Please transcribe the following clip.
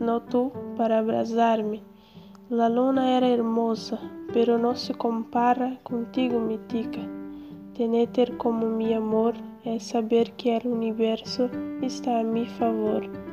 no tú para abrazarme. La luna era hermosa, pero não se compara contigo, mi tica. Tener como mi amor é saber que o universo está a mi favor.